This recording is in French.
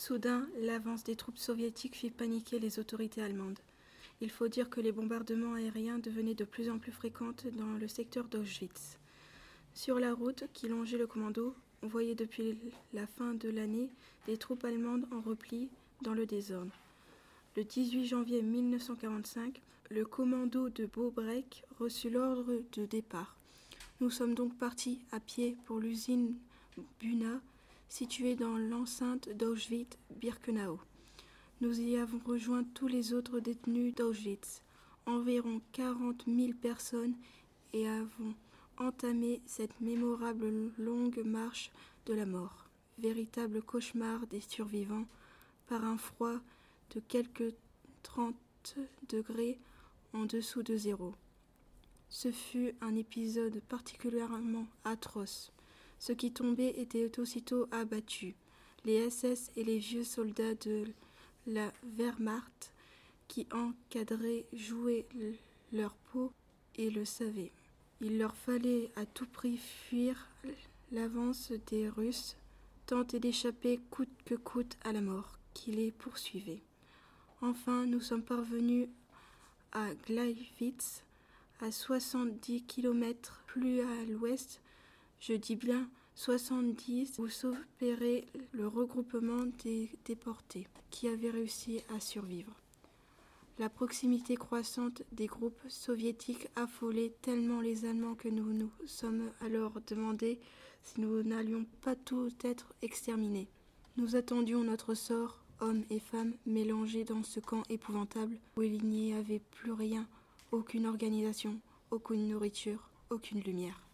Soudain, l'avance des troupes soviétiques fit paniquer les autorités allemandes. Il faut dire que les bombardements aériens devenaient de plus en plus fréquents dans le secteur d'Auschwitz. Sur la route qui longeait le commando, on voyait depuis la fin de l'année des troupes allemandes en repli dans le désordre. Le 18 janvier 1945, le commando de Beaubrec reçut l'ordre de départ. Nous sommes donc partis à pied pour l'usine Buna, située dans l'enceinte d'Auschwitz-Birkenau. Nous y avons rejoint tous les autres détenus d'Auschwitz, environ 40 000 personnes, et avons entamé cette mémorable longue marche de la mort, véritable cauchemar des survivants, par un froid de quelques 30 degrés en dessous de zéro. Ce fut un épisode particulièrement atroce. Ceux qui tombaient étaient aussitôt abattus. Les SS et les vieux soldats de la Wehrmacht qui encadraient jouaient leur peau et le savaient. Il leur fallait à tout prix fuir l'avance des Russes, tenter d'échapper coûte que coûte à la mort qui les poursuivait. Enfin, nous sommes parvenus à Gleiwitz, à 70 km plus à l'ouest, je dis bien 70, où s'opérait le regroupement des déportés qui avaient réussi à survivre. La proximité croissante des groupes soviétiques affolait tellement les Allemands que nous nous sommes alors demandé si nous n'allions pas tous être exterminés. Nous attendions notre sort, hommes et femmes, mélangés dans ce camp épouvantable où il n'y avait plus rien, aucune organisation, aucune nourriture, aucune lumière.